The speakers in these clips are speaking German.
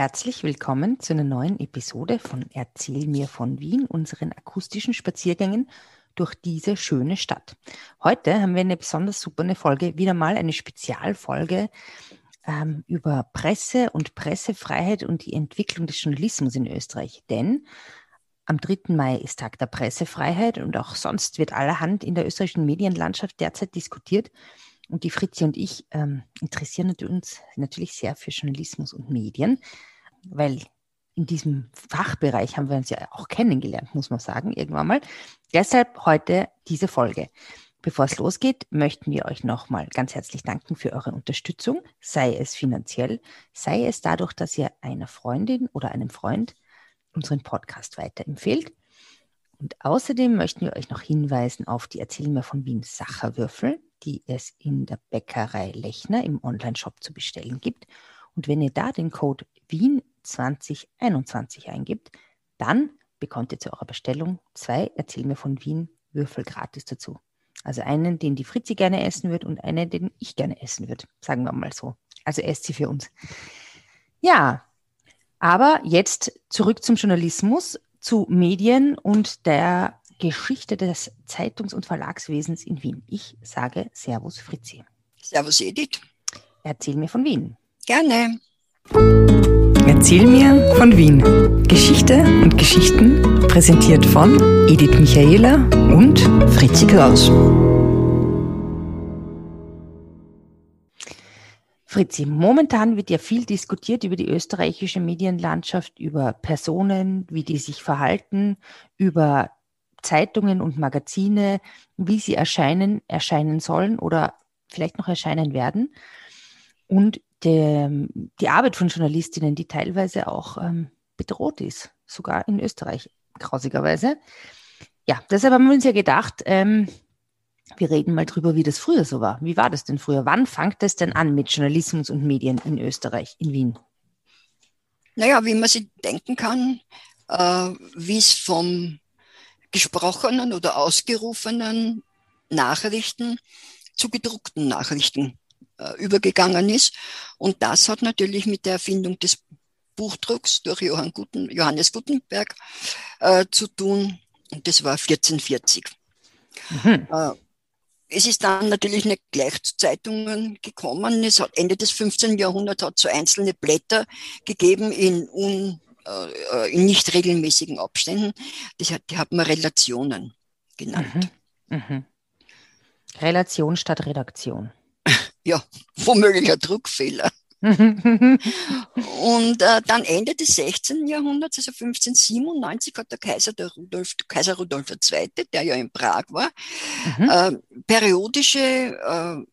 Herzlich willkommen zu einer neuen Episode von Erzähl mir von Wien, unseren akustischen Spaziergängen durch diese schöne Stadt. Heute haben wir eine besonders super eine Folge, wieder mal eine Spezialfolge ähm, über Presse und Pressefreiheit und die Entwicklung des Journalismus in Österreich. Denn am 3. Mai ist Tag der Pressefreiheit und auch sonst wird allerhand in der österreichischen Medienlandschaft derzeit diskutiert. Und die Fritzi und ich ähm, interessieren uns natürlich sehr für Journalismus und Medien, weil in diesem Fachbereich haben wir uns ja auch kennengelernt, muss man sagen, irgendwann mal. Deshalb heute diese Folge. Bevor es losgeht, möchten wir euch nochmal ganz herzlich danken für eure Unterstützung, sei es finanziell, sei es dadurch, dass ihr einer Freundin oder einem Freund unseren Podcast weiterempfehlt. Und außerdem möchten wir euch noch hinweisen auf die Erzähl mir von Wien Sacherwürfel, die es in der Bäckerei Lechner im Onlineshop zu bestellen gibt. Und wenn ihr da den Code Wien 2021 eingibt, dann bekommt ihr zu eurer Bestellung zwei Erzähl mir von Wien Würfel gratis dazu. Also einen, den die Fritzi gerne essen wird und einen, den ich gerne essen würde. Sagen wir mal so. Also esst sie für uns. Ja, aber jetzt zurück zum Journalismus, zu Medien und der Geschichte des Zeitungs- und Verlagswesens in Wien. Ich sage Servus Fritzi. Servus Edith. Erzähl mir von Wien. Gerne. Erzähl mir von Wien. Geschichte und Geschichten präsentiert von Edith Michaela und Fritzi Kraus. Fritzi, momentan wird ja viel diskutiert über die österreichische Medienlandschaft, über Personen, wie die sich verhalten, über Zeitungen und Magazine, wie sie erscheinen, erscheinen sollen oder vielleicht noch erscheinen werden. Und der, die Arbeit von Journalistinnen, die teilweise auch ähm, bedroht ist, sogar in Österreich, grausigerweise. Ja, deshalb haben wir uns ja gedacht, ähm, wir reden mal drüber, wie das früher so war. Wie war das denn früher? Wann fängt es denn an mit Journalismus und Medien in Österreich, in Wien? Naja, wie man sich denken kann, äh, wie es vom gesprochenen oder ausgerufenen Nachrichten zu gedruckten Nachrichten übergegangen ist. Und das hat natürlich mit der Erfindung des Buchdrucks durch Johann Guten, Johannes Gutenberg äh, zu tun. Und das war 1440. Mhm. Äh, es ist dann natürlich nicht gleich zu Zeitungen gekommen. Es hat Ende des 15. Jahrhunderts hat so einzelne Blätter gegeben in, un, äh, in nicht regelmäßigen Abständen. Das hat, die hat man Relationen genannt. Mhm. Mhm. Relation statt Redaktion. Ja, womöglich ein Druckfehler. und äh, dann Ende des 16. Jahrhunderts, also 1597, hat der Kaiser, der Rudolf, Kaiser Rudolf II., der ja in Prag war, mhm. äh, periodische äh,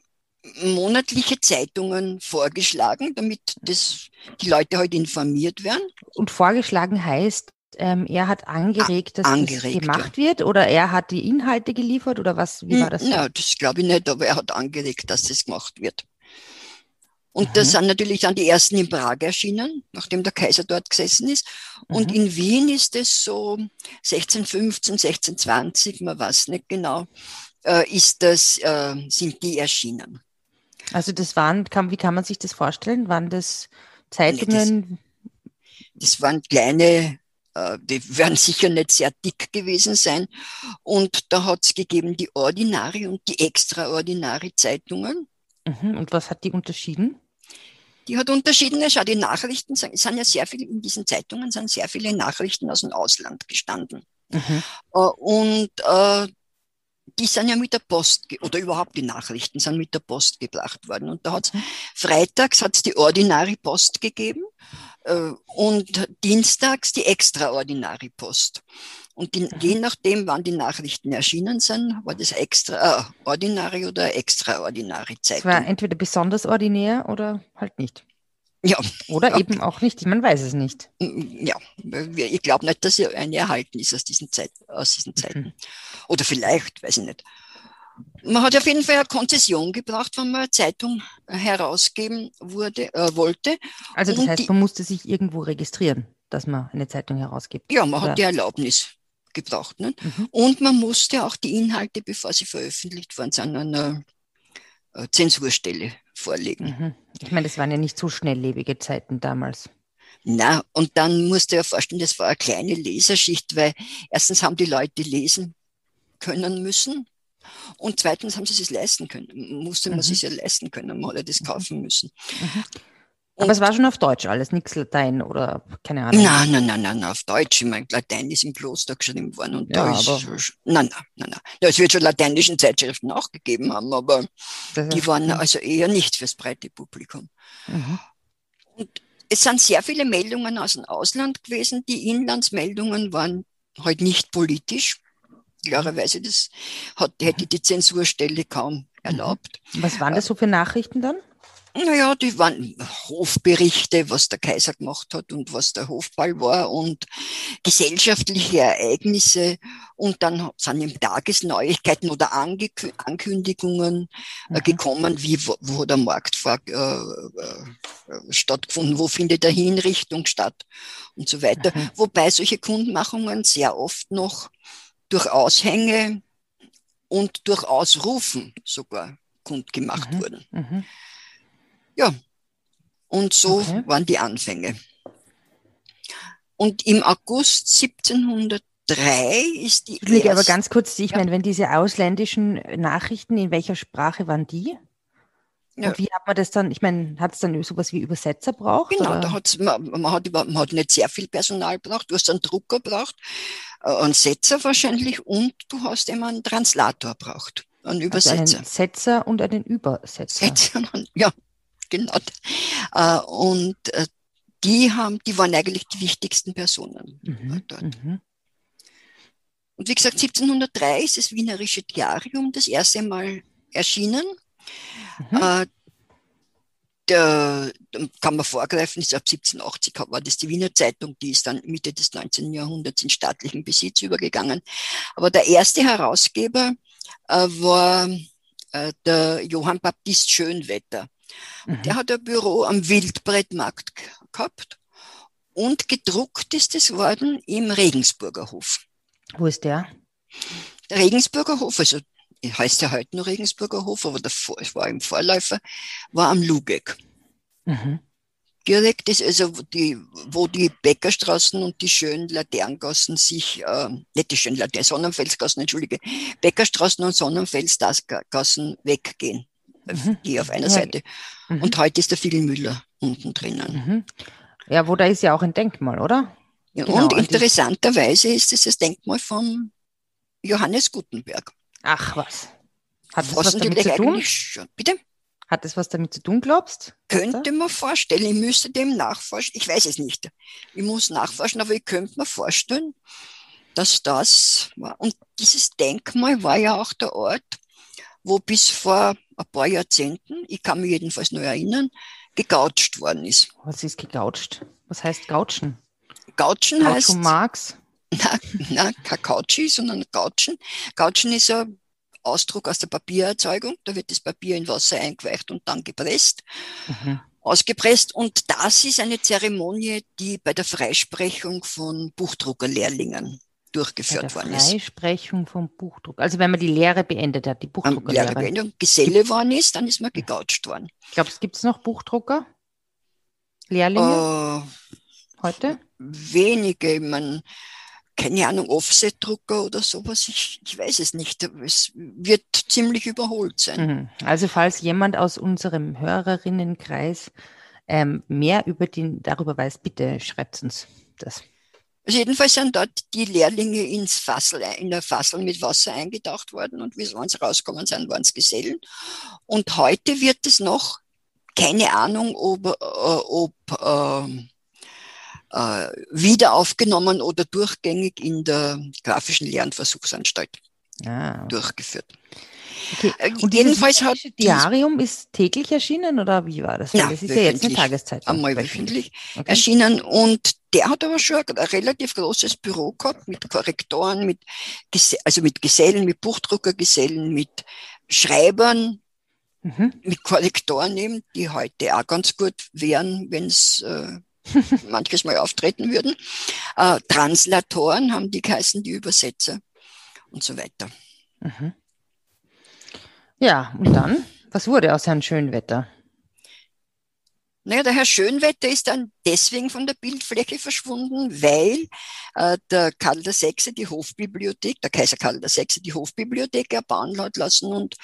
monatliche Zeitungen vorgeschlagen, damit das, die Leute halt informiert werden. Und vorgeschlagen heißt, ähm, er hat angeregt, dass angeregt, das gemacht ja. wird oder er hat die Inhalte geliefert oder was? Wie war das? Ja, das glaube ich nicht, aber er hat angeregt, dass das gemacht wird. Und mhm. da sind natürlich dann die ersten in Prag erschienen, nachdem der Kaiser dort gesessen ist. Und mhm. in Wien ist es so 1615, 1620, man weiß nicht genau, äh, ist das, äh, sind die erschienen. Also das waren, kann, wie kann man sich das vorstellen? Waren das Zeitungen? Nee, das, das waren kleine die werden sicher nicht sehr dick gewesen sein. Und da hat es gegeben die Ordinari und die Extraordinari Zeitungen. Mhm. Und was hat die unterschieden? die hat unterschiedene, schau, die Nachrichten, es sind ja sehr viele, in diesen Zeitungen sind sehr viele Nachrichten aus dem Ausland gestanden. Mhm. Äh, und äh, die sind ja mit der Post, oder überhaupt die Nachrichten sind mit der Post gebracht worden. Und da hat's mhm. freitags hat's die Ordinary Post gegeben äh, und dienstags die Extraordinary Post. Und die, je nachdem, wann die Nachrichten erschienen sind, war das extra äh, ordinary oder extraordinary Zeitung. Es war entweder besonders ordinär oder halt nicht. Ja. Oder ja. eben auch nicht, man weiß es nicht. Ja, ich glaube nicht, dass eine erhalten ist aus diesen, Zeit, aus diesen mhm. Zeiten. Mhm. Oder vielleicht, weiß ich nicht. Man hat auf jeden Fall eine Konzession gebraucht, wenn man eine Zeitung herausgeben wurde, äh, wollte. Also das Und heißt, man musste sich irgendwo registrieren, dass man eine Zeitung herausgibt. Ja, man oder? hat die Erlaubnis gebraucht. Ne? Mhm. Und man musste auch die Inhalte, bevor sie veröffentlicht worden sind, an einer äh, Zensurstelle vorlegen. Mhm. Ich meine, das waren ja nicht so schnelllebige Zeiten damals. Na, und dann musst du dir vorstellen, das war eine kleine Leserschicht, weil erstens haben die Leute lesen können müssen und zweitens haben sie es leisten können. Musste man mhm. sich ja leisten können, man hat das mhm. kaufen müssen. Mhm. Aber es war schon auf Deutsch alles, nichts Latein oder keine Ahnung. Nein, nein, nein, nein, auf Deutsch. Ich meine, Latein ist im Kloster geschrieben worden und ja, da ist aber nein, nein, nein, nein. Es wird schon lateinischen Zeitschriften auch gegeben haben, aber die waren also eher nicht fürs breite Publikum. Mhm. Und es sind sehr viele Meldungen aus dem Ausland gewesen. Die Inlandsmeldungen waren halt nicht politisch. Klarerweise, das hat, hätte die Zensurstelle kaum erlaubt. Was waren das so für Nachrichten dann? Naja, die waren Hofberichte, was der Kaiser gemacht hat und was der Hofball war und gesellschaftliche Ereignisse und dann sind eben Tagesneuigkeiten oder Ankündigungen äh, mhm. gekommen, wie wo, wo der Markt vor, äh, äh, stattgefunden, wo findet der Hinrichtung statt und so weiter. Mhm. Wobei solche Kundmachungen sehr oft noch durch Aushänge und durch Ausrufen sogar kundgemacht mhm. wurden. Mhm. Ja, und so okay. waren die Anfänge. Und im August 1703 ist die. Entschuldige, aber ganz kurz, ich ja. meine, wenn diese ausländischen Nachrichten, in welcher Sprache waren die? Ja. Und wie hat man das dann, ich meine, hat es dann sowas wie Übersetzer braucht? Genau, oder? da hat's, man, man, hat, man hat nicht sehr viel Personal braucht, du hast einen Drucker braucht, äh, einen Setzer wahrscheinlich und du hast immer einen Translator braucht, einen Übersetzer. Also einen Setzer und einen Übersetzer. Setzer, ja, genau. Äh, und äh, die haben, die waren eigentlich die wichtigsten Personen mhm, dort. Mhm. Und wie gesagt, 1703 ist das Wienerische Diarium das erste Mal erschienen. Mhm. Äh, der, kann man vorgreifen, ist ab 1780 war das die Wiener Zeitung, die ist dann Mitte des 19. Jahrhunderts in staatlichen Besitz übergegangen. Aber der erste Herausgeber äh, war äh, der Johann Baptist Schönwetter. Mhm. Der hat ein Büro am Wildbrettmarkt gehabt und gedruckt ist es worden im Regensburger Hof. Wo ist der? Der Regensburger Hof, also heißt ja heute nur Regensburger Hof, aber davor, es war im Vorläufer, war am Lugeck. Mhm. Direkt ist also die, wo die Bäckerstraßen und die schönen Laterngassen sich, äh, nicht die schönen Latern, Sonnenfelsgassen, entschuldige, Bäckerstraßen und Sonnenfelsgassen weggehen mhm. die auf einer. Seite. Mhm. Und heute ist der Müller unten drinnen. Mhm. Ja, wo da ist ja auch ein Denkmal, oder? Ja, genau, und interessanterweise ist es das Denkmal von Johannes Gutenberg. Ach was. Hat das was, was damit zu tun? Schon. Bitte? Hat das was damit zu tun, glaubst? Könnte man vorstellen. Ich müsste dem nachforschen. Ich weiß es nicht. Ich muss nachforschen, aber ich könnte mir vorstellen, dass das war. Und dieses Denkmal war ja auch der Ort, wo bis vor ein paar Jahrzehnten, ich kann mich jedenfalls nur erinnern, gegoucht worden ist. Was ist gegoucht? Was heißt gautschen? Gautschen heißt. Marx? Na, na, kein Gautschi, sondern Gautschen. Gautschen ist ein Ausdruck aus der Papiererzeugung. Da wird das Papier in Wasser eingeweicht und dann gepresst. Mhm. Ausgepresst. Und das ist eine Zeremonie, die bei der Freisprechung von Buchdruckerlehrlingen durchgeführt worden ist. Freisprechung vom Buchdruck. Also wenn man die Lehre beendet hat, die Buchdruckerlehre. Lehre beendet, Geselle worden ist, dann ist man gegoucht worden. Glaubst du, gibt es noch Buchdrucker? Lehrlinge? Uh, heute? Wenige, man, keine Ahnung, Offset-Drucker oder sowas, ich, ich weiß es nicht. Es wird ziemlich überholt sein. Mhm. Also falls jemand aus unserem Hörerinnenkreis ähm, mehr über den, darüber weiß, bitte schreibt uns das. Also jedenfalls sind dort die Lehrlinge ins Fassel, in der Fassel mit Wasser eingetaucht worden und wie sie rausgekommen sind, waren es Gesellen. Und heute wird es noch, keine Ahnung, ob, äh, ob äh, äh, wieder aufgenommen oder durchgängig in der grafischen Lernversuchsanstalt ah. durchgeführt. Okay. Äh, und jedenfalls hat Diarium ist täglich erschienen oder wie war das? Ja, das ist ja jetzt eine Tageszeit. Einmal wöchentlich okay. erschienen und der hat aber schon ein relativ großes Büro gehabt mit Korrektoren, mit also mit Gesellen, mit Buchdruckergesellen, mit Schreibern, mhm. mit Korrektoren eben, die heute auch ganz gut wären, wenn es äh, manches Mal auftreten würden. Äh, Translatoren haben die geheißen, die Übersetzer und so weiter. Mhm. Ja, und dann? Was wurde aus Herrn Schönwetter? Naja, der Herr Schönwetter ist dann deswegen von der Bildfläche verschwunden, weil äh, der Karl VI. die Hofbibliothek, der Kaiser Karl VI. die Hofbibliothek erbauen hat lassen und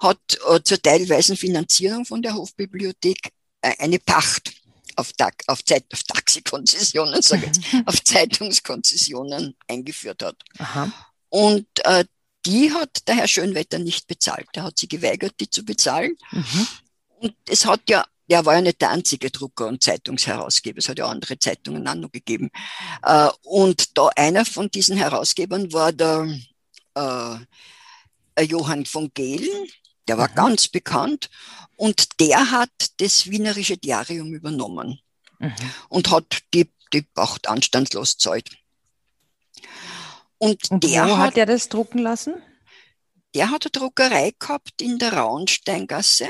hat äh, zur teilweisen Finanzierung von der Hofbibliothek äh, eine Pacht auf, auf, Zeit, auf Taxikonzessionen, sage ich jetzt, auf Zeitungskonzessionen eingeführt hat. Aha. Und äh, die hat der Herr Schönwetter nicht bezahlt. Er hat sie geweigert, die zu bezahlen. Mhm. Und es hat ja der war ja nicht der einzige Drucker und Zeitungsherausgeber, es hat ja andere Zeitungen auch noch gegeben. Äh, und da einer von diesen Herausgebern war der äh, Johann von Gehlen, der war mhm. ganz bekannt und der hat das Wienerische Diarium übernommen mhm. und hat die, die Pacht anstandslos zahlt. Und, und der wo hat, hat er das drucken lassen? Der hat eine Druckerei gehabt in der Raunsteingasse.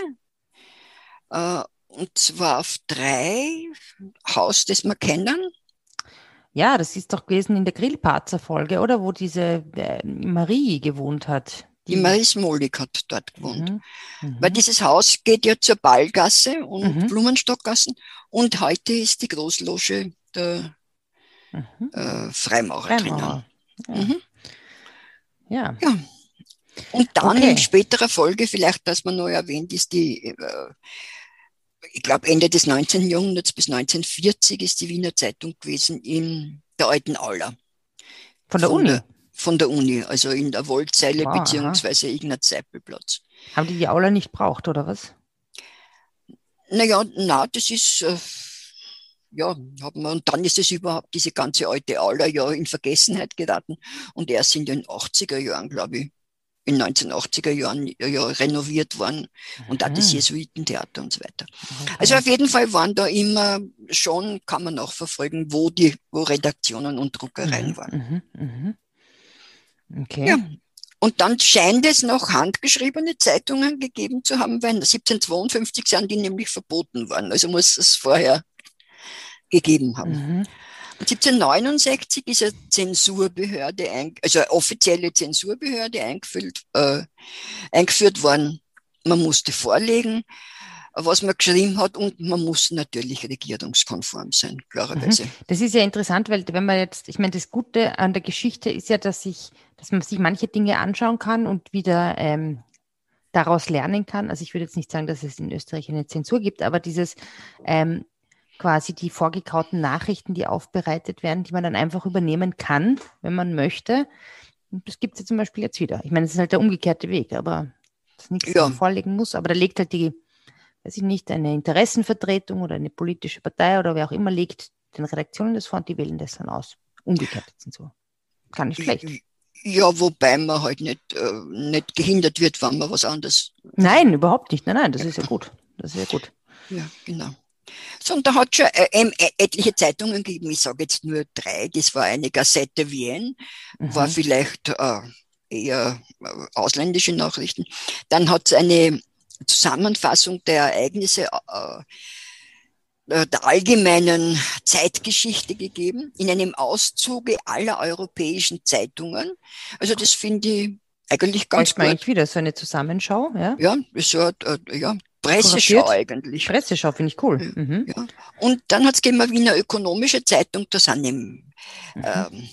Äh, und zwar auf drei Haus, das wir kennen. Ja, das ist doch gewesen in der Grillparzer-Folge, oder? Wo diese äh, Marie gewohnt hat. Die, die Marie Smolik hat dort gewohnt. Mhm. Mhm. Weil dieses Haus geht ja zur Ballgasse und mhm. Blumenstockgassen. Und heute ist die Großloge der mhm. äh, Freimaurer, Freimaurer. drinnen. Ja. Mhm. ja. ja. Und dann okay. in späterer Folge, vielleicht, dass man noch erwähnt, ist die äh, ich glaube, Ende des 19. Jahrhunderts bis 1940 ist die Wiener Zeitung gewesen in der alten Aula. Von der von Uni? Der, von der Uni, also in der Woldzeile wow, beziehungsweise Ignaz-Seipel-Platz. Haben die die Aula nicht braucht, oder was? Naja, na, das ist, äh, ja, haben wir, und dann ist es überhaupt diese ganze alte Aula ja in Vergessenheit geraten und erst in den 80er Jahren, glaube ich, in 1980er Jahren ja, renoviert worden und auch das Jesuitentheater und so weiter. Okay. Also auf jeden Fall waren da immer schon, kann man auch verfolgen, wo die wo Redaktionen und Druckereien mhm. waren. Mhm. Okay. Ja. Und dann scheint es noch handgeschriebene Zeitungen gegeben zu haben, weil 1752 sind die nämlich verboten worden. Also muss es vorher gegeben haben. Mhm. 1769 ist eine Zensurbehörde, also eine offizielle Zensurbehörde eingeführt, äh, eingeführt worden. Man musste vorlegen, was man geschrieben hat und man muss natürlich regierungskonform sein, klarerweise. Mhm. Das ist ja interessant, weil wenn man jetzt, ich meine, das Gute an der Geschichte ist ja, dass ich, dass man sich manche Dinge anschauen kann und wieder ähm, daraus lernen kann. Also ich würde jetzt nicht sagen, dass es in Österreich eine Zensur gibt, aber dieses ähm, quasi die vorgekauten Nachrichten, die aufbereitet werden, die man dann einfach übernehmen kann, wenn man möchte. Und das gibt es ja zum Beispiel jetzt wieder. Ich meine, es ist halt der umgekehrte Weg, aber das nichts ja. vorlegen muss, aber da legt halt die, weiß ich nicht, eine Interessenvertretung oder eine politische Partei oder wer auch immer legt den Redaktionen das vor und die wählen das dann aus. Umgekehrt sind so. Gar nicht schlecht. Ja, wobei man halt nicht, äh, nicht gehindert wird, wenn man was anderes. Nein, überhaupt nicht. Nein, nein, das ist ja gut. Das ist ja gut. Ja, genau. So, und da hat schon äh, äh, etliche Zeitungen gegeben, ich sage jetzt nur drei, das war eine Gazette Wien, mhm. war vielleicht äh, eher äh, ausländische Nachrichten. Dann hat es eine Zusammenfassung der Ereignisse äh, äh, der allgemeinen Zeitgeschichte gegeben, in einem Auszuge aller europäischen Zeitungen. Also das finde ich eigentlich ganz gut. Eigentlich wieder so eine Zusammenschau, ja? Ja, so, äh, ja Presseschau eigentlich. Presseschau finde ich cool. Mhm. Ja. Und dann hat es gegeben Wiener Ökonomische Zeitung, da sind eben, mhm. ähm,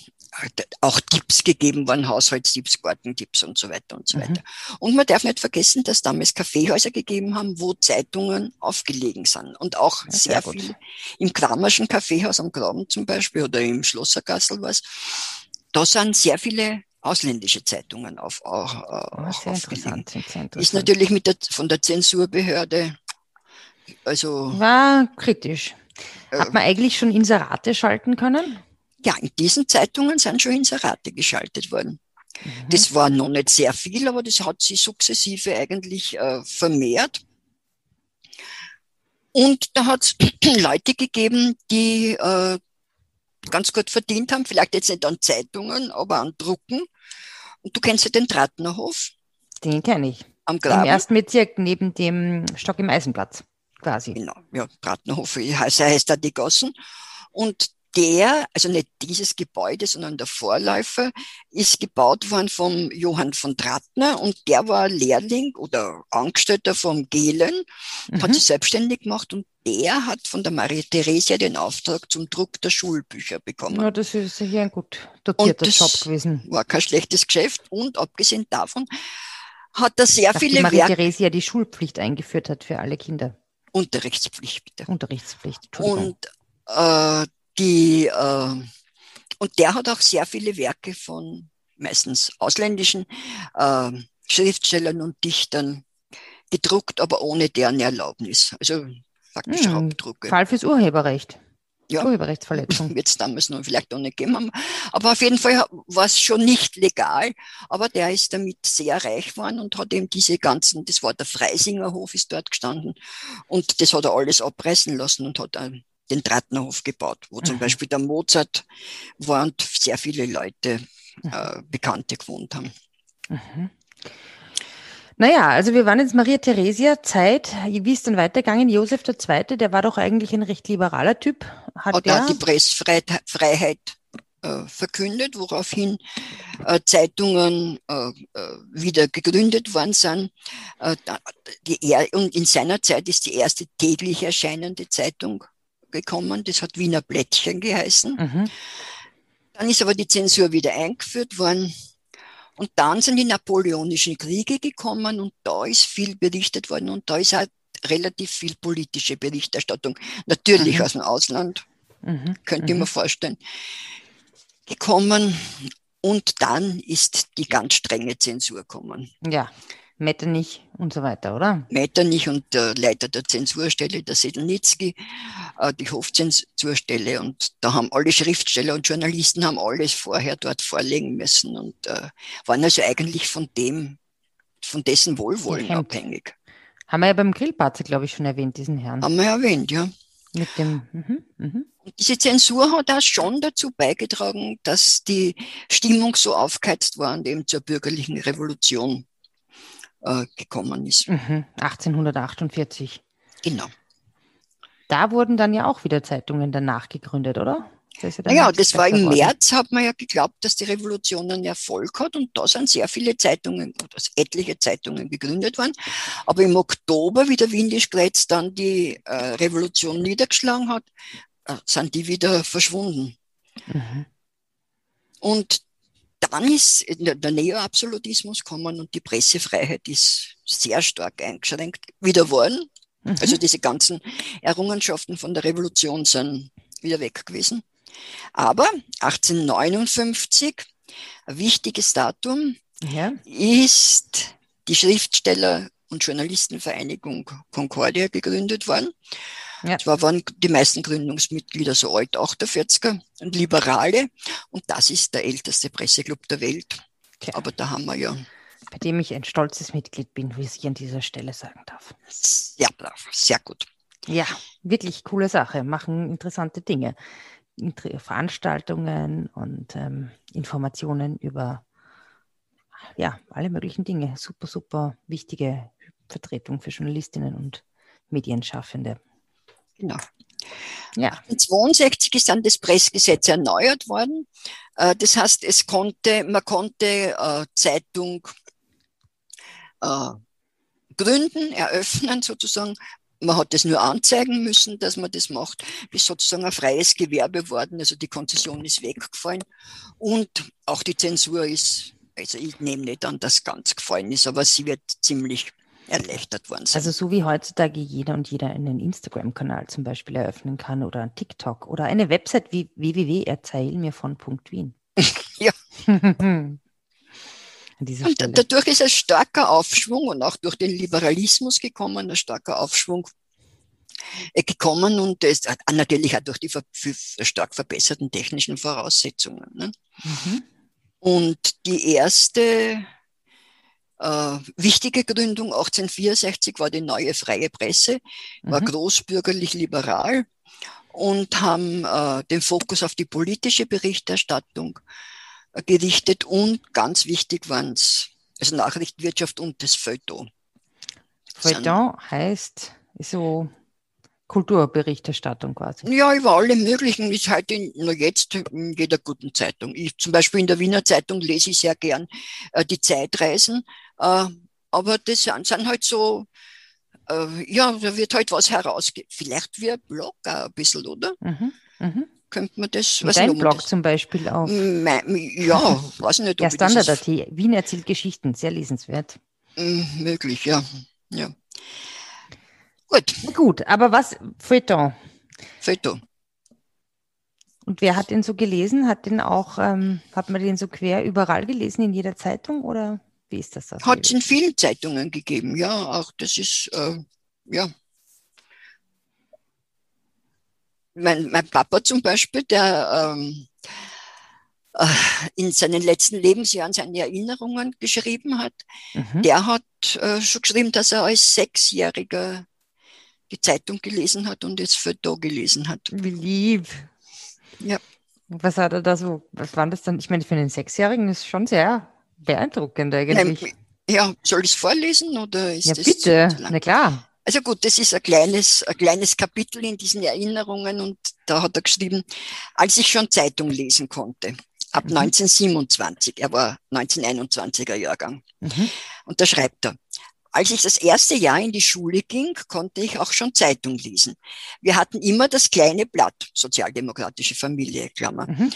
auch Tipps gegeben worden, Haushaltstipps, Gartentipps und so weiter und so mhm. weiter. Und man darf nicht vergessen, dass damals Kaffeehäuser gegeben haben, wo Zeitungen aufgelegen sind. Und auch ja, sehr, sehr viel im Kramerschen Kaffeehaus am Graben zum Beispiel oder im Schlossergassel was. Da sind sehr viele ausländische Zeitungen auf, auch, sehr interessant, sehr interessant. Ist natürlich mit der, von der Zensurbehörde, also. War kritisch. Hat man eigentlich schon Inserate schalten können? Ja, in diesen Zeitungen sind schon Inserate geschaltet worden. Mhm. Das war noch nicht sehr viel, aber das hat sich sukzessive eigentlich äh, vermehrt. Und da hat es Leute gegeben, die äh, ganz gut verdient haben, vielleicht jetzt nicht an Zeitungen, aber an Drucken. Und du kennst ja den Trattnerhof? Den kenne ich. Am Graben. Im ersten Bezirk neben dem Stock im Eisenplatz, quasi. Genau, ja, Trattnerhof, heißt, heißt da die Gossen. Und der, also nicht dieses Gebäude, sondern der Vorläufer, ist gebaut worden vom Johann von Trattner und der war Lehrling oder Angestellter vom Gehlen, mhm. hat sich selbstständig gemacht und der hat von der Maria Theresia den Auftrag zum Druck der Schulbücher bekommen. Ja, das ist sicher ein gut dotierter Job gewesen. War kein schlechtes Geschäft und abgesehen davon hat er sehr Dass viele die Maria Theresia die Schulpflicht eingeführt hat für alle Kinder. Unterrichtspflicht, bitte. Unterrichtspflicht, Und äh, die, äh, und der hat auch sehr viele Werke von meistens ausländischen äh, Schriftstellern und Dichtern gedruckt, aber ohne deren Erlaubnis. Also faktisch hm, Raubdrucke. Fall fürs Urheberrecht. Ja, Urheberrechtsverletzung. Wird es damals noch vielleicht noch nicht gegeben haben. Aber auf jeden Fall war es schon nicht legal. Aber der ist damit sehr reich geworden und hat eben diese ganzen, das war der Freisinger Hof, ist dort gestanden. Und das hat er alles abreißen lassen und hat den Drahtnerhof gebaut, wo mhm. zum Beispiel der Mozart war und sehr viele Leute, mhm. äh, Bekannte gewohnt haben. Mhm. Naja, also wir waren jetzt Maria Theresia Zeit. Wie ist dann weitergegangen? Josef II., der war doch eigentlich ein recht liberaler Typ. Hat, hat er die Pressfreiheit äh, verkündet, woraufhin äh, Zeitungen äh, äh wieder gegründet worden sind. Äh, die, und in seiner Zeit ist die erste täglich erscheinende Zeitung gekommen. Das hat Wiener Blättchen geheißen. Mhm. Dann ist aber die Zensur wieder eingeführt worden. Und dann sind die napoleonischen Kriege gekommen und da ist viel berichtet worden und da ist halt relativ viel politische Berichterstattung, natürlich mhm. aus dem Ausland, mhm. könnte ich mir mhm. vorstellen, gekommen. Und dann ist die ganz strenge Zensur gekommen. Ja, Metternich und so weiter, oder? Metternich und der Leiter der Zensurstelle, der Sedlnitzki, äh, die Hofzensurstelle. Und da haben alle Schriftsteller und Journalisten haben alles vorher dort vorlegen müssen und äh, waren also eigentlich von dem, von dessen Wohlwollen abhängig. Haben wir ja beim Grillparzer, glaube ich, schon erwähnt, diesen Herrn. Haben wir erwähnt, ja. Mit dem, mhm, mhm. Und diese Zensur hat auch schon dazu beigetragen, dass die Stimmung so aufgeheizt war und eben zur bürgerlichen Revolution äh, gekommen ist. Mhm, 1848. Genau. Da wurden dann ja auch wieder Zeitungen danach gegründet, oder? Das ja naja, das war im März, hat man ja geglaubt, dass die Revolution einen Erfolg hat und da sind sehr viele Zeitungen, oder etliche Zeitungen gegründet worden. Aber im Oktober, wie der Windischgrätz dann die äh, Revolution niedergeschlagen hat, äh, sind die wieder verschwunden. Mhm. Und dann ist der Neoabsolutismus gekommen und die Pressefreiheit ist sehr stark eingeschränkt wieder worden. Mhm. Also diese ganzen Errungenschaften von der Revolution sind wieder weg gewesen. Aber 1859, ein wichtiges Datum, ja. ist die Schriftsteller- und Journalistenvereinigung Concordia gegründet worden. Ja. Zwar waren die meisten Gründungsmitglieder so alt, 48er und Liberale. Und das ist der älteste Presseclub der Welt. Tja. Aber da haben wir ja. Bei dem ich ein stolzes Mitglied bin, wie ich an dieser Stelle sagen darf. Ja, sehr gut. Ja, wirklich coole Sache. Machen interessante Dinge. Veranstaltungen und ähm, Informationen über ja, alle möglichen Dinge. Super, super wichtige Vertretung für Journalistinnen und Medienschaffende. Genau. Ja. 1962 ist dann das Pressgesetz erneuert worden. Äh, das heißt, es konnte, man konnte äh, Zeitung äh, gründen, eröffnen sozusagen. Man hat es nur anzeigen müssen, dass man das macht. Ist sozusagen ein freies Gewerbe worden. Also die Konzession ist weggefallen. Und auch die Zensur ist, also ich nehme nicht an, dass ganz gefallen ist, aber sie wird ziemlich erleichtert worden sind. Also so wie heutzutage jeder und jeder einen Instagram-Kanal zum Beispiel eröffnen kann oder ein TikTok oder eine Website wie www.erzählmirvon.wien. ja. und dadurch ist ein starker Aufschwung und auch durch den Liberalismus gekommen, ein starker Aufschwung äh, gekommen und das natürlich auch durch die stark verbesserten technischen Voraussetzungen. Ne? Mhm. Und die erste äh, wichtige Gründung 1864 war die neue freie Presse, war mhm. großbürgerlich liberal und haben äh, den Fokus auf die politische Berichterstattung äh, gerichtet und ganz wichtig waren es, also Nachrichtenwirtschaft und das Feuilleton. Feuilleton heißt so Kulturberichterstattung quasi. Ja, über alle möglichen ist halt in, nur jetzt in jeder guten Zeitung. Ich, zum Beispiel in der Wiener Zeitung lese ich sehr gern äh, die Zeitreisen, äh, aber das sind, sind halt so, äh, ja, da wird halt was herausgegeben. Vielleicht wie ein Blog auch ein bisschen, oder? Mhm, mh. Könnte man das, was Dein Blog das? zum Beispiel auch. ja, weiß nicht. Der Standard.at, Wien erzählt Geschichten, sehr lesenswert. Möglich, ja. ja. Gut. Gut, aber was? Feuilleton. Feuilleton. Und wer hat den so gelesen? Hat den auch, ähm, hat man den so quer überall gelesen in jeder Zeitung oder wie ist das? Hat es in vielen Zeitungen gegeben, ja. Auch das ist, äh, ja. Mein, mein Papa zum Beispiel, der ähm, äh, in seinen letzten Lebensjahren seine Erinnerungen geschrieben hat, mhm. der hat äh, schon geschrieben, dass er als Sechsjähriger die Zeitung gelesen hat und jetzt Foto gelesen hat. Wie lieb. Ja. Was hat er da so, was war das dann? Ich meine, für einen Sechsjährigen ist schon sehr beeindruckend eigentlich. Ja, soll ich es vorlesen oder ist ja, das bitte, na klar. Also gut, das ist ein kleines, ein kleines Kapitel in diesen Erinnerungen und da hat er geschrieben, als ich schon Zeitung lesen konnte, ab mhm. 1927, er war 1921er Jahrgang. Mhm. Und da schreibt er, als ich das erste Jahr in die Schule ging, konnte ich auch schon Zeitung lesen. Wir hatten immer das kleine Blatt, sozialdemokratische Familie, Klammer. Mhm.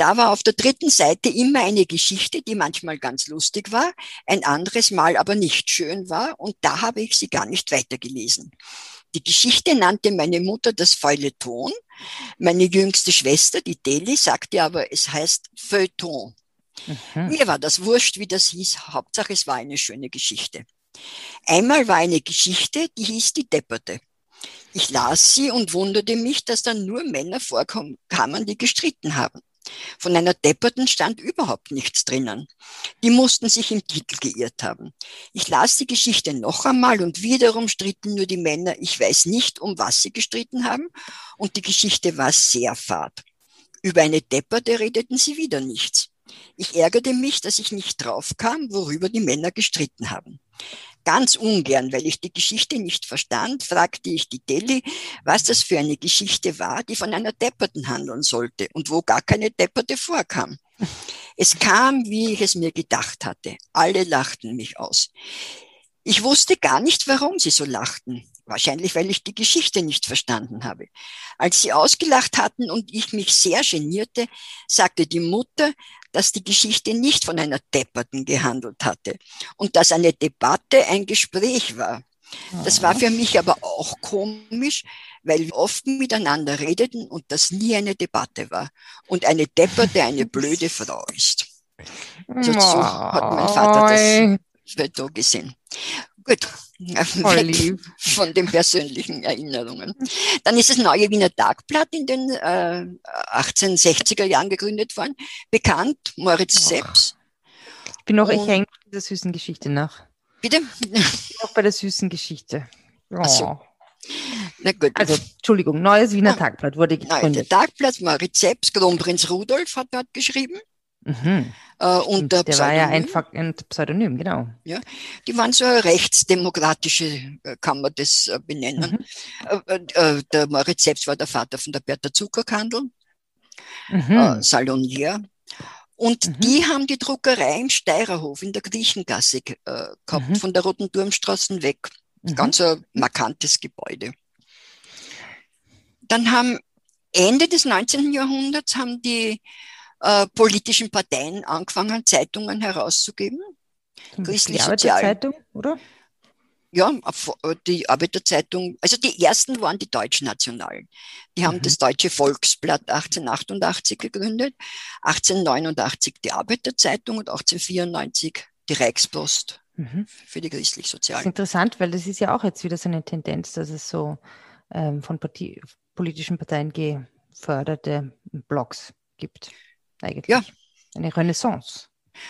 Da war auf der dritten Seite immer eine Geschichte, die manchmal ganz lustig war, ein anderes Mal aber nicht schön war, und da habe ich sie gar nicht weitergelesen. Die Geschichte nannte meine Mutter das Feuilleton. Meine jüngste Schwester, die Deli, sagte aber, es heißt Feuilleton. Mhm. Mir war das wurscht, wie das hieß. Hauptsache, es war eine schöne Geschichte. Einmal war eine Geschichte, die hieß die Depperte. Ich las sie und wunderte mich, dass da nur Männer vorkamen, die gestritten haben. Von einer Depperten stand überhaupt nichts drinnen. Die mussten sich im Titel geirrt haben. Ich las die Geschichte noch einmal und wiederum stritten nur die Männer. Ich weiß nicht, um was sie gestritten haben und die Geschichte war sehr fad. Über eine Depperte redeten sie wieder nichts. Ich ärgerte mich, dass ich nicht draufkam, worüber die Männer gestritten haben. Ganz ungern, weil ich die Geschichte nicht verstand, fragte ich die Deli, was das für eine Geschichte war, die von einer Depperten handeln sollte und wo gar keine Depperte vorkam. Es kam, wie ich es mir gedacht hatte. Alle lachten mich aus. Ich wusste gar nicht, warum sie so lachten. Wahrscheinlich, weil ich die Geschichte nicht verstanden habe. Als sie ausgelacht hatten und ich mich sehr genierte, sagte die Mutter, dass die Geschichte nicht von einer Depperten gehandelt hatte und dass eine Debatte ein Gespräch war. Das war für mich aber auch komisch, weil wir oft miteinander redeten und das nie eine Debatte war. Und eine Depperte eine blöde Frau ist. So, so hat mein Vater das Foto gesehen. Gut, von den persönlichen Erinnerungen. Dann ist das neue Wiener Tagblatt in den äh, 1860er Jahren gegründet worden. Bekannt, Moritz oh. Seps. Ich bin noch, ich hänge bei der süßen Geschichte nach. Bitte? Ich bin noch bei der süßen Geschichte. Oh. So. Na gut. Also, Entschuldigung, neues Wiener Tagblatt wurde gegründet. Neues Tagblatt, Moritz Seps, Kronprinz Rudolf hat dort geschrieben. Mhm. Äh, unter der war ja einfach ein Pseudonym, genau. Ja, die waren so rechtsdemokratische, äh, kann man das äh, benennen. Mhm. Äh, äh, der Moritz selbst war der Vater von der Bertha Zuckerkandel, mhm. Salonier. Und mhm. die haben die Druckerei im Steirerhof in der Griechengasse gehabt, mhm. von der Roten Turmstraße weg. Mhm. Ganz ein markantes Gebäude. Dann haben Ende des 19. Jahrhunderts haben die äh, politischen Parteien angefangen, Zeitungen herauszugeben. Christlich die Arbeiterzeitung, oder? Ja, äh, die Arbeiterzeitung, also die ersten waren die Deutschnationalen. Die haben mhm. das Deutsche Volksblatt 1888 gegründet, 1889 die Arbeiterzeitung und 1894 die Reichspost mhm. für die christlich-sozialen. Interessant, weil das ist ja auch jetzt wieder so eine Tendenz, dass es so ähm, von Partie, politischen Parteien geförderte Blogs gibt eigentlich. Ja. Eine Renaissance.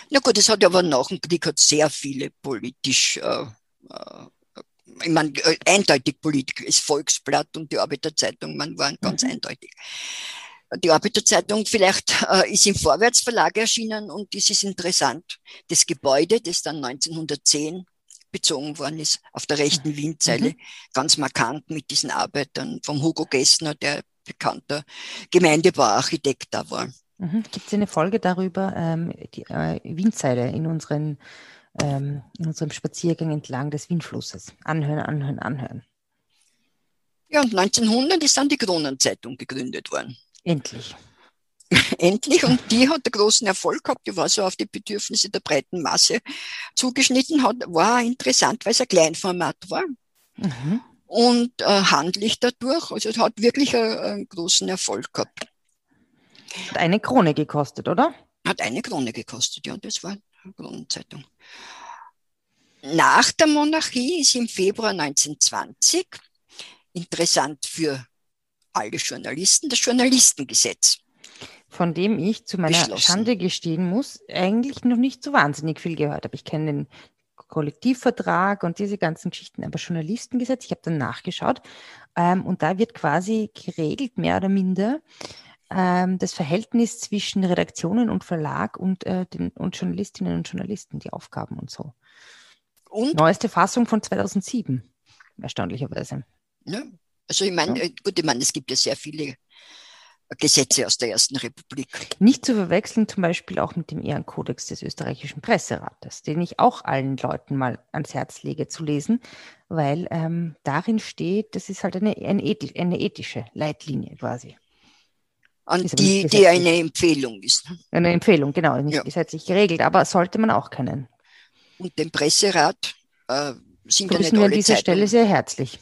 Na gut, es hat aber nach dem Krieg hat sehr viele politisch, äh, äh, ich meine, äh, eindeutig politisch, das Volksblatt und die Arbeiterzeitung, man waren ganz mhm. eindeutig. Die Arbeiterzeitung vielleicht äh, ist im Vorwärtsverlag erschienen und das ist interessant. Das Gebäude, das dann 1910 bezogen worden ist, auf der rechten Wienzeile, mhm. ganz markant mit diesen Arbeitern vom Hugo Gessner, der bekannter Gemeindebauarchitekt da war. Mhm. Gibt es eine Folge darüber, ähm, die äh, Wienzeile in, unseren, ähm, in unserem Spaziergang entlang des Wienflusses? Anhören, anhören, anhören. Ja, und 1900 ist dann die Kronenzeitung gegründet worden. Endlich. endlich. Und die hat einen großen Erfolg gehabt. Die war so auf die Bedürfnisse der breiten Masse zugeschnitten. Hat, war interessant, weil es ein Kleinformat war. Mhm. Und äh, handlich dadurch. Also es hat wirklich einen, einen großen Erfolg gehabt. Hat eine Krone gekostet, oder? Hat eine Krone gekostet, ja. Das war eine Kronenzeitung. Nach der Monarchie ist im Februar 1920 interessant für alle Journalisten das Journalistengesetz von dem ich zu meiner Schande gestehen muss, eigentlich noch nicht so wahnsinnig viel gehört habe. Ich kenne den Kollektivvertrag und diese ganzen Geschichten, aber Journalistengesetz, ich habe dann nachgeschaut ähm, und da wird quasi geregelt, mehr oder minder, ähm, das Verhältnis zwischen Redaktionen und Verlag und, äh, den, und Journalistinnen und Journalisten, die Aufgaben und so. Und? Neueste Fassung von 2007, erstaunlicherweise. Ja, also ich meine, ja. Äh, gut, ich meine, es gibt ja sehr viele Gesetze aus der Ersten Republik. Nicht zu verwechseln zum Beispiel auch mit dem Ehrenkodex des österreichischen Presserates, den ich auch allen Leuten mal ans Herz lege zu lesen, weil ähm, darin steht, das ist halt eine, eine, ethisch, eine ethische Leitlinie quasi. An die, die eine Empfehlung ist. Eine Empfehlung, genau, nicht ja. gesetzlich geregelt, aber sollte man auch kennen. Und den Presserat äh, sind Grüßen ja nicht wir an dieser Zeitungen. Stelle sehr herzlich.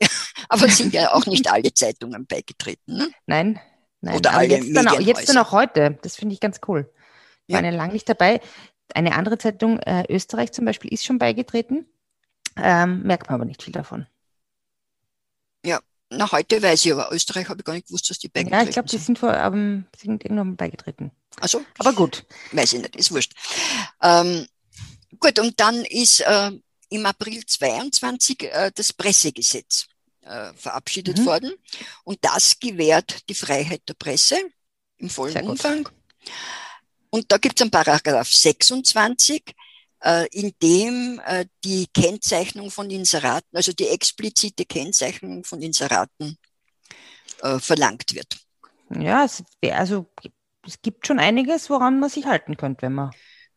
aber sind ja auch nicht alle Zeitungen beigetreten. Ne? Nein, Nein, Oder alle jetzt dann, auch, jetzt dann auch heute. Das finde ich ganz cool. Ich ja. war lange nicht dabei. Eine andere Zeitung, äh, Österreich zum Beispiel, ist schon beigetreten. Ähm, merkt man aber nicht viel davon. Ja, nach heute weiß ich, aber Österreich habe ich gar nicht gewusst, dass die beigetreten sind. Ja, ich glaube, die sind, vor, ähm, sind irgendwann beigetreten. Also, aber gut. Weiß ich nicht, ist wurscht. Ähm, gut, und dann ist äh, im April 22 äh, das Pressegesetz äh, verabschiedet mhm. worden. Und das gewährt die Freiheit der Presse im vollen Umfang. Und da gibt es einen Paragraph 26, äh, in dem äh, die Kennzeichnung von Inseraten, also die explizite Kennzeichnung von Inseraten äh, verlangt wird. Ja, es, also es gibt schon einiges, woran man sich halten könnte, wenn man.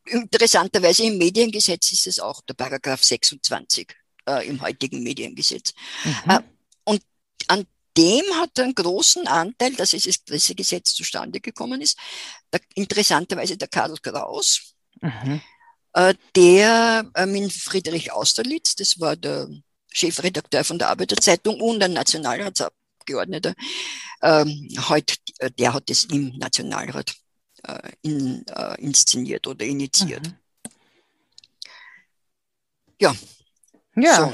Interessanterweise im Mediengesetz ist es auch der Paragraph 26 äh, im heutigen Mediengesetz. Mhm. Äh, und an dem hat er einen großen Anteil, dass dieses Pressegesetz zustande gekommen ist. Der, interessanterweise der Karl Kraus, mhm. Äh, der äh, mit Friedrich Austerlitz, das war der Chefredakteur von der Arbeiterzeitung und ein Nationalratsabgeordneter, ähm, heute, äh, der hat es im Nationalrat in, inszeniert oder initiiert. Mhm. Ja. Ja. So.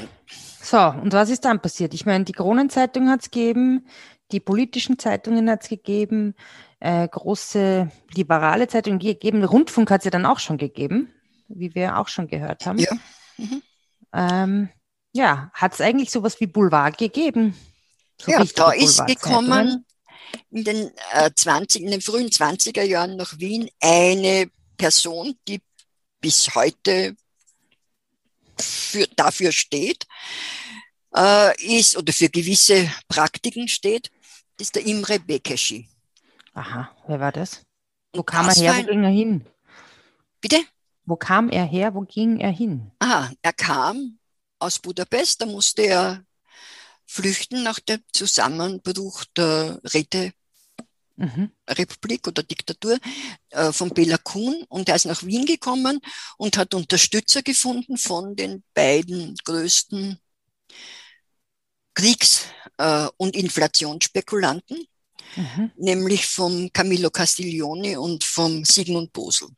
So, und was ist dann passiert? Ich meine, die Kronenzeitung hat es gegeben, die politischen Zeitungen hat es gegeben, äh, große liberale Zeitungen gegeben, Rundfunk hat es ja dann auch schon gegeben, wie wir auch schon gehört haben. Ja, mhm. ähm, ja hat es eigentlich sowas wie Boulevard gegeben? So ja, da ist gekommen in den, äh, 20, in den frühen 20er Jahren nach Wien eine Person, die bis heute für, dafür steht, äh, ist oder für gewisse Praktiken steht, ist der Imre Bekeschi. Aha, wer war das? Wo kam das er her? Wo ging er hin? Bitte? Wo kam er her? Wo ging er hin? Aha, er kam aus Budapest, da musste er flüchten nach dem Zusammenbruch der Räte mhm. Republik oder Diktatur äh, von Bela Kun und er ist nach Wien gekommen und hat Unterstützer gefunden von den beiden größten Kriegs- äh, und Inflationsspekulanten, mhm. nämlich vom Camillo Castiglione und vom Sigmund Bosel.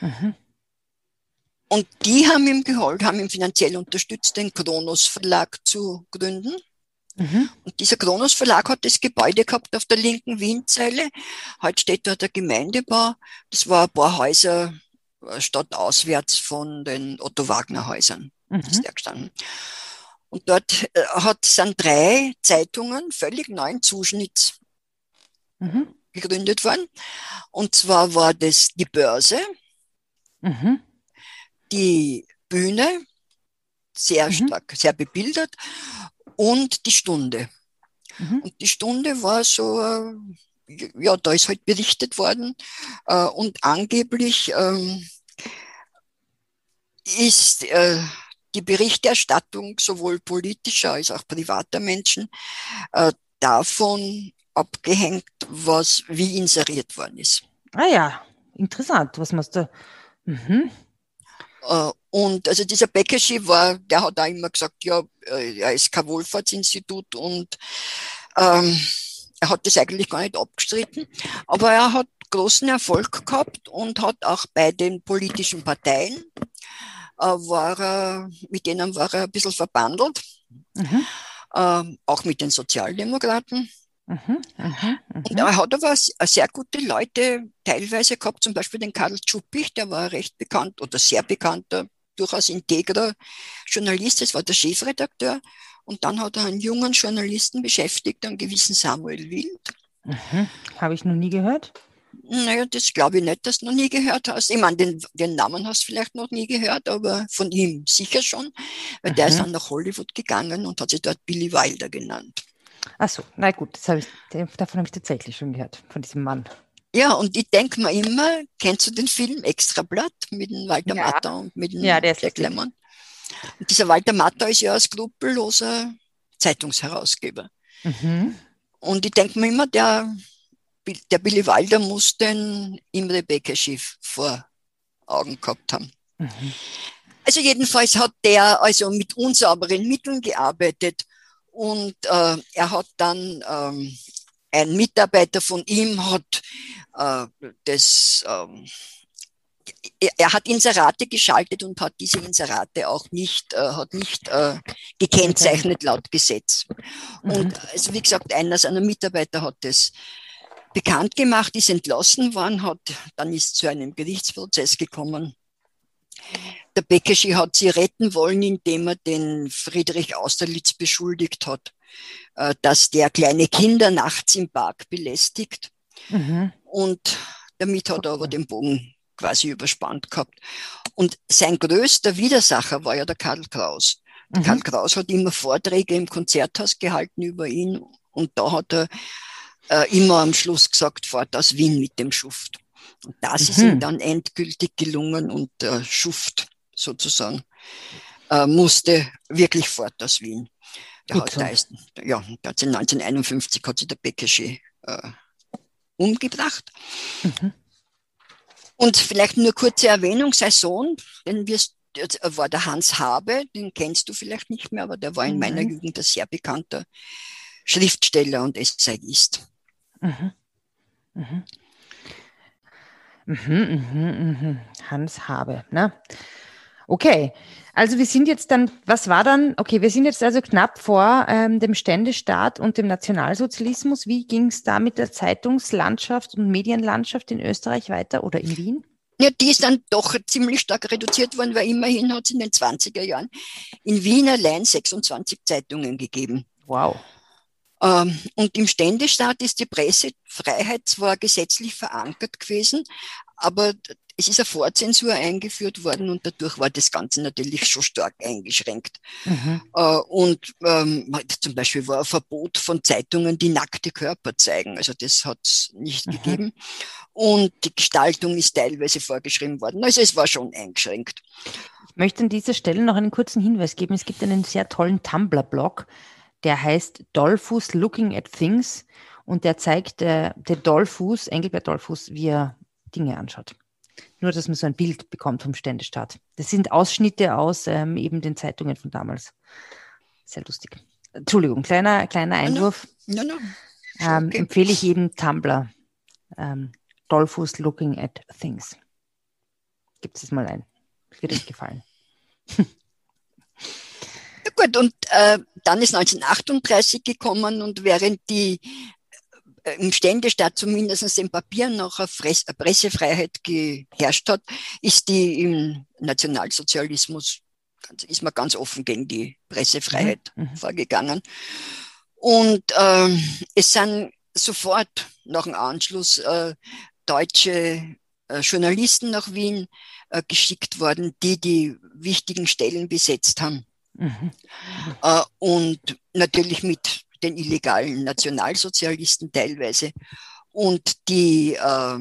Mhm. Und die haben ihm geholfen, haben ihm finanziell unterstützt, den Kronos Verlag zu gründen. Mhm. Und dieser Kronos Verlag hat das Gebäude gehabt auf der linken Wienzeile. Heute steht dort der Gemeindebau. Das war ein paar Häuser äh, stadtauswärts von den Otto Wagner Häusern. Mhm. ist der gestanden. Und dort äh, hat, sind drei Zeitungen völlig neuen Zuschnitts mhm. gegründet worden. Und zwar war das die Börse, mhm. Die Bühne sehr mhm. stark, sehr bebildert. Und die Stunde. Mhm. Und die Stunde war so, äh, ja, da ist halt berichtet worden. Äh, und angeblich ähm, ist äh, die Berichterstattung sowohl politischer als auch privater Menschen davon abgehängt, was wie inseriert worden ist. Ah ja, interessant. Was machst du? Mhm. Äh, und also dieser Beckerschi war, der hat auch immer gesagt, ja, äh, er ist kein Wohlfahrtsinstitut und ähm, er hat das eigentlich gar nicht abgestritten, aber er hat großen Erfolg gehabt und hat auch bei den politischen Parteien äh, war er, mit denen war er ein bisschen verbandelt, mhm. ähm, auch mit den Sozialdemokraten. Mhm, mhm, und mhm. er hat aber sehr gute Leute teilweise gehabt, zum Beispiel den Karl Tschuppich, der war recht bekannt oder sehr bekannter, durchaus integrer Journalist, das war der Chefredakteur. Und dann hat er einen jungen Journalisten beschäftigt, einen gewissen Samuel Wild. Mhm. Habe ich noch nie gehört? Naja, das glaube ich nicht, dass du noch nie gehört hast. Ich meine, den, den Namen hast du vielleicht noch nie gehört, aber von ihm sicher schon, weil mhm. der ist dann nach Hollywood gegangen und hat sich dort Billy Wilder genannt. Ach so, na gut, das ich, davon habe ich tatsächlich schon gehört, von diesem Mann. Ja, und ich denke mir immer, kennst du den Film Extrablatt mit dem Walter ja. Matter und mit dem ja, der Jack Lemmon? Und dieser Walter Matter ist ja ein skrupelloser Zeitungsherausgeber. Mhm. Und ich denke mir immer, der, der Billy Wilder muss den Imre Becker Schiff vor Augen gehabt haben. Mhm. Also jedenfalls hat der also mit unsauberen Mitteln gearbeitet und äh, er hat dann, ähm, ein Mitarbeiter von ihm hat äh, das, ähm, er hat Inserate geschaltet und hat diese Inserate auch nicht, äh, hat nicht äh, gekennzeichnet laut Gesetz. Mhm. Und also wie gesagt, einer seiner Mitarbeiter hat das bekannt gemacht, ist entlassen worden, hat, dann ist zu einem Gerichtsprozess gekommen der Bekeschi hat sie retten wollen, indem er den Friedrich Austerlitz beschuldigt hat, äh, dass der kleine Kinder nachts im Park belästigt. Mhm. Und damit hat er aber den Bogen quasi überspannt gehabt. Und sein größter Widersacher war ja der Karl Kraus. Mhm. Karl Kraus hat immer Vorträge im Konzerthaus gehalten über ihn und da hat er äh, immer am Schluss gesagt, fahrt aus Wien mit dem Schuft. Und das mhm. ist ihm dann endgültig gelungen und der Schuft sozusagen, äh, musste wirklich fort aus Wien. Der hat, da ist, ja, der hat 1951 hat sich der Bekesche äh, umgebracht. Mhm. Und vielleicht nur kurze Erwähnung, sein Sohn, den wirst, war der Hans Habe, den kennst du vielleicht nicht mehr, aber der war in mhm. meiner Jugend ein sehr bekannter Schriftsteller und Essayist. Mhm. Mhm. Mhm, mhm, mhm. Hans Habe, ne? Okay, also wir sind jetzt dann, was war dann, okay, wir sind jetzt also knapp vor ähm, dem Ständestaat und dem Nationalsozialismus. Wie ging es da mit der Zeitungslandschaft und Medienlandschaft in Österreich weiter oder in Wien? Ja, die ist dann doch ziemlich stark reduziert worden, weil immerhin hat es in den 20er Jahren in Wien allein 26 Zeitungen gegeben. Wow. Ähm, und im Ständestaat ist die Pressefreiheit zwar gesetzlich verankert gewesen, aber es ist eine Vorzensur eingeführt worden und dadurch war das Ganze natürlich schon stark eingeschränkt. Mhm. Äh, und ähm, zum Beispiel war ein Verbot von Zeitungen, die nackte Körper zeigen. Also das hat es nicht mhm. gegeben. Und die Gestaltung ist teilweise vorgeschrieben worden. Also es war schon eingeschränkt. Ich möchte an dieser Stelle noch einen kurzen Hinweis geben. Es gibt einen sehr tollen Tumblr-Blog, der heißt Dollfuß Looking at Things und der zeigt äh, der Dollfuß, Engelbert Dollfuß, wie er Dinge anschaut. Nur, dass man so ein Bild bekommt vom Ständestaat. Das sind Ausschnitte aus ähm, eben den Zeitungen von damals. Sehr lustig. Entschuldigung, kleiner, kleiner Einwurf. No, no. no. Ähm, okay. Empfehle ich jedem Tumblr. Ähm, Dolphus Looking at Things. Gibt es mal ein. Wird euch gefallen. Ja, gut, und äh, dann ist 1938 gekommen und während die im Ständestaat zumindest im Papier noch eine Pressefreiheit geherrscht hat, ist die im Nationalsozialismus, ist man ganz offen gegen die Pressefreiheit mhm. mhm. vorgegangen. Und äh, es sind sofort nach dem Anschluss äh, deutsche äh, Journalisten nach Wien äh, geschickt worden, die die wichtigen Stellen besetzt haben. Mhm. Äh, und natürlich mit den illegalen Nationalsozialisten teilweise. Und die, äh,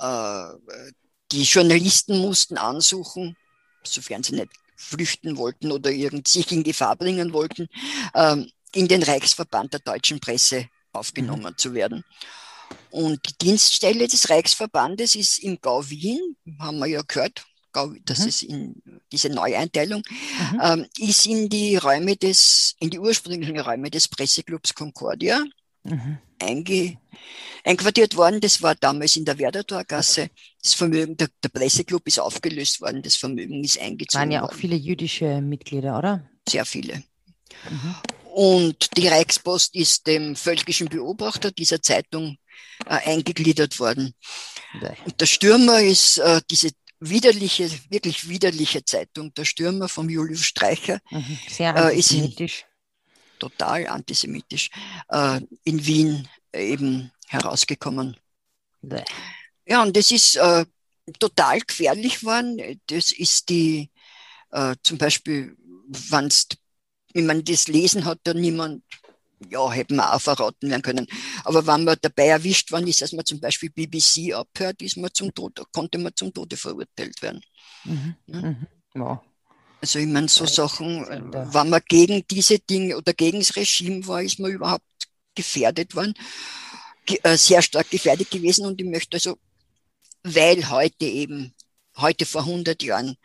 äh, die Journalisten mussten ansuchen, sofern sie nicht flüchten wollten oder irgend, sich in Gefahr bringen wollten, äh, in den Reichsverband der deutschen Presse aufgenommen mhm. zu werden. Und die Dienststelle des Reichsverbandes ist im Gau Wien, haben wir ja gehört, das mhm. ist in diese Neueinteilung, mhm. ähm, ist in die Räume des, in die ursprünglichen Räume des Presseclubs Concordia mhm. einge, einquartiert worden. Das war damals in der Werdertorgasse. Das Vermögen, der, der Presseclub ist aufgelöst worden, das Vermögen ist eingezogen. Waren ja auch worden. viele jüdische Mitglieder, oder? Sehr viele. Mhm. Und die Reichspost ist dem völkischen Beobachter dieser Zeitung äh, eingegliedert worden. Und der Stürmer ist äh, diese widerliche, wirklich widerliche Zeitung, der Stürmer vom Julius Streicher. Mhm, sehr antisemitisch. Äh, total antisemitisch. Äh, in Wien eben herausgekommen. Bäh. Ja, und das ist äh, total gefährlich geworden. Das ist die, äh, zum Beispiel, wenn man das lesen hat, dann niemand ja, hätten wir auch verraten werden können. Aber wenn man dabei erwischt worden ist, dass man zum Beispiel BBC abhört, ist man zum Tode, konnte man zum Tode verurteilt werden. Mhm. Ja. Mhm. Ja. Also ich meine, so Sachen, wenn man gegen diese Dinge oder gegen das Regime war, ist man überhaupt gefährdet worden, äh, sehr stark gefährdet gewesen. Und ich möchte also, weil heute eben, heute vor 100 Jahren,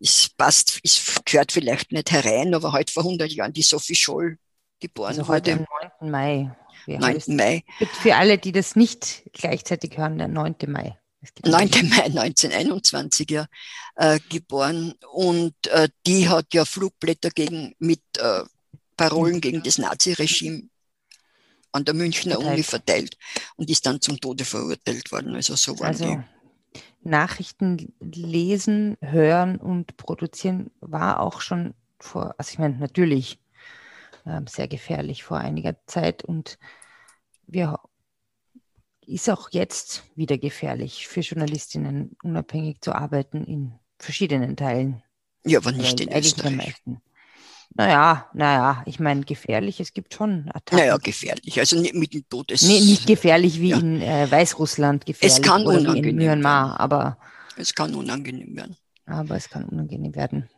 es passt, es gehört vielleicht nicht herein, aber heute vor 100 Jahren die Sophie Scholl geboren also heute wurde. am 9. Mai. 9. Mai. Für alle, die das nicht gleichzeitig hören, der 9. Mai. 9. Mai 1921 ja, äh, geboren und äh, die hat ja Flugblätter gegen, mit äh, Parolen gegen das Naziregime an der Münchner. Uni verteilt und ist dann zum Tode verurteilt worden. Also so waren also, die. Nachrichten lesen, hören und produzieren war auch schon vor, also ich meine, natürlich sehr gefährlich vor einiger Zeit und wir ist auch jetzt wieder gefährlich für Journalistinnen, unabhängig zu arbeiten in verschiedenen Teilen. Ja, aber nicht in Österreich. Naja, naja, ich meine gefährlich, es gibt schon Attacken. Naja, gefährlich, also nicht mit dem Todes... Nee, nicht gefährlich wie ja. in äh, Weißrussland, gefährlich es kann oder unangenehm in Myanmar, werden. aber... Es kann unangenehm werden. Aber es kann unangenehm werden.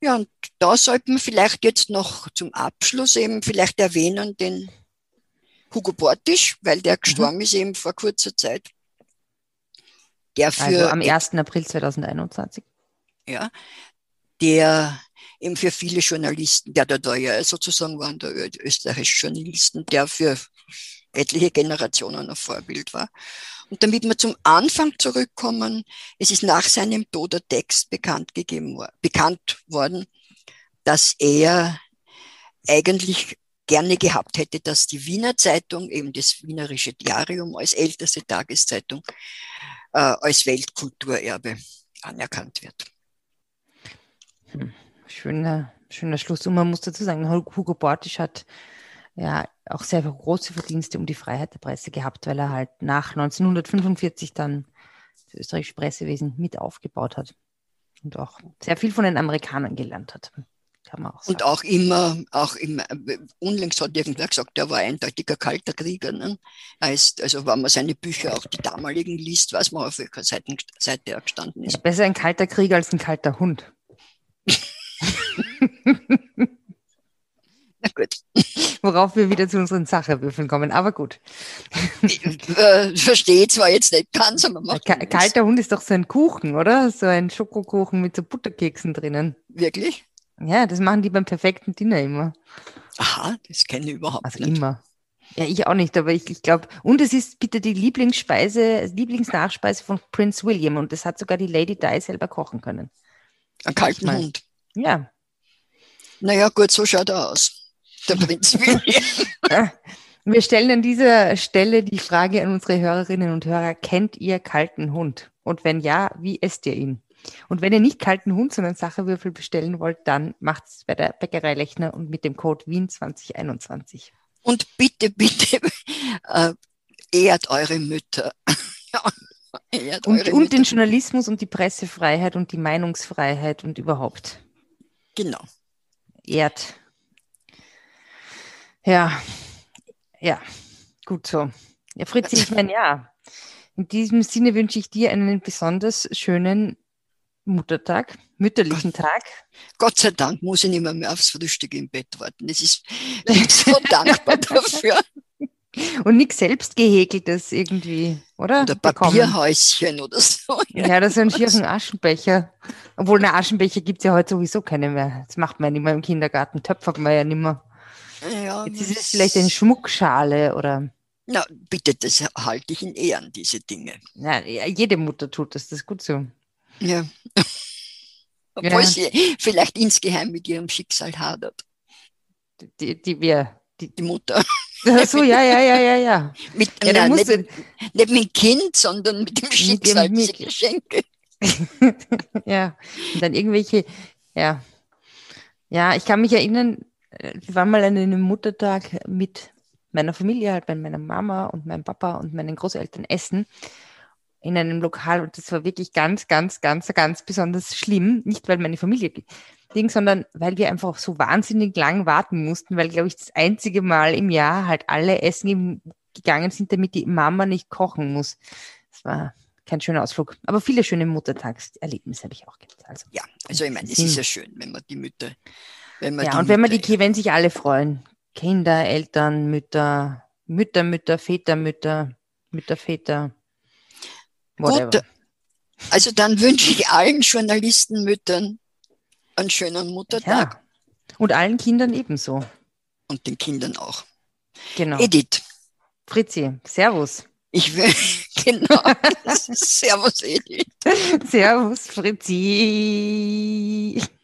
Ja, und da sollten wir vielleicht jetzt noch zum Abschluss eben vielleicht erwähnen den Hugo Bortisch, weil der mhm. gestorben mhm. ist eben vor kurzer Zeit. Der für, also am 1. April 2021. Ja, der eben für viele Journalisten, der da, da ja sozusagen waren der österreichische Journalisten, der für etliche Generationen ein Vorbild war. Und damit wir zum Anfang zurückkommen, es ist nach seinem Tod der Text bekannt gegeben, bekannt worden, dass er eigentlich gerne gehabt hätte, dass die Wiener Zeitung, eben das Wienerische Diarium als älteste Tageszeitung, äh, als Weltkulturerbe anerkannt wird. Hm. Schöner, schöner Schluss. Und man muss dazu sagen, Hugo Bortisch hat ja auch sehr große Verdienste um die Freiheit der Presse gehabt, weil er halt nach 1945 dann das österreichische Pressewesen mit aufgebaut hat und auch sehr viel von den Amerikanern gelernt hat. Kann man auch sagen. Und auch immer, auch immer, unlängst hat irgendwer gesagt, er war eindeutiger kalter Krieger. Ne? Heißt, also wenn man seine Bücher, auch die damaligen liest, weiß man, auf welcher Seite, Seite er gestanden ist. Besser ein kalter Krieger als ein kalter Hund. Gut. Worauf wir wieder zu unseren Sacherwürfeln kommen, aber gut. Ich äh, verstehe zwar jetzt nicht ganz, aber macht Kalter Hund ist doch so ein Kuchen, oder? So ein Schokokuchen mit so Butterkeksen drinnen. Wirklich? Ja, das machen die beim perfekten Dinner immer. Aha, das kenne ich überhaupt also nicht. immer. Ja, ich auch nicht, aber ich, ich glaube, und es ist bitte die Lieblingsspeise, Lieblingsnachspeise von Prince William und das hat sogar die Lady Di selber kochen können. Ein kalten Hund. Ja. Naja, gut, so schaut er aus der Prinz William. Wir stellen an dieser Stelle die Frage an unsere Hörerinnen und Hörer, kennt ihr kalten Hund? Und wenn ja, wie esst ihr ihn? Und wenn ihr nicht kalten Hund, sondern Sacherwürfel bestellen wollt, dann macht es bei der Bäckerei Lechner und mit dem Code Wien 2021. Und bitte, bitte, äh, ehrt eure Mütter. ehrt und, eure und Mütter. den Journalismus und die Pressefreiheit und die Meinungsfreiheit und überhaupt. Genau. ehrt. Ja, ja, gut so. Ja, Fritzi, ich meine, ja, in diesem Sinne wünsche ich dir einen besonders schönen Muttertag, mütterlichen Tag. Gott sei Dank muss ich nicht mehr, mehr aufs Frühstück im Bett warten. Das ist, bin so dankbar dafür. Und nichts selbst gehäkeltes irgendwie, oder? Oder Papierhäuschen oder so. Ja, das ist ein schieren Aschenbecher. Obwohl, eine Aschenbecher gibt es ja heute sowieso keine mehr. Das macht man ja nicht mehr im Kindergarten. Töpfert man ja nicht mehr. Ja, Jetzt ist es vielleicht eine Schmuckschale oder. Na, bitte, das halte ich in Ehren, diese Dinge. Ja, jede Mutter tut das, das ist gut so. Ja. Obwohl ja. sie vielleicht insgeheim mit ihrem Schicksal hadert. Die, die, wer? Die, die Mutter. Ach so, ja, ja, ja, ja, ja. Mit, ja, nein, nicht, nicht, mit dem Kind, sondern mit dem Schicksal, mit dem, Geschenke. ja, und dann irgendwelche, ja. Ja, ich kann mich erinnern, wir waren mal an einem Muttertag mit meiner Familie, halt bei meiner Mama und meinem Papa und meinen Großeltern essen in einem Lokal und das war wirklich ganz, ganz, ganz, ganz besonders schlimm. Nicht, weil meine Familie ging, sondern weil wir einfach so wahnsinnig lang warten mussten, weil, glaube ich, das einzige Mal im Jahr halt alle essen gegangen sind, damit die Mama nicht kochen muss. Das war kein schöner Ausflug. Aber viele schöne Muttertagserlebnisse habe ich auch gehabt. Also, ja, also ich meine, es ist ja schön, wenn man die Mütter. Wenn ja, und wenn man die, wenn sich alle freuen. Kinder, Eltern, Mütter, Mütter, Mütter, Väter, Mütter, Mütter, Väter. Whatever. Gut, also dann wünsche ich allen Journalistenmüttern einen schönen Muttertag. Ja. Und allen Kindern ebenso. Und den Kindern auch. Genau. Edith. Fritzi, Servus. Ich will, genau. Servus, Edith. Servus, Fritzi.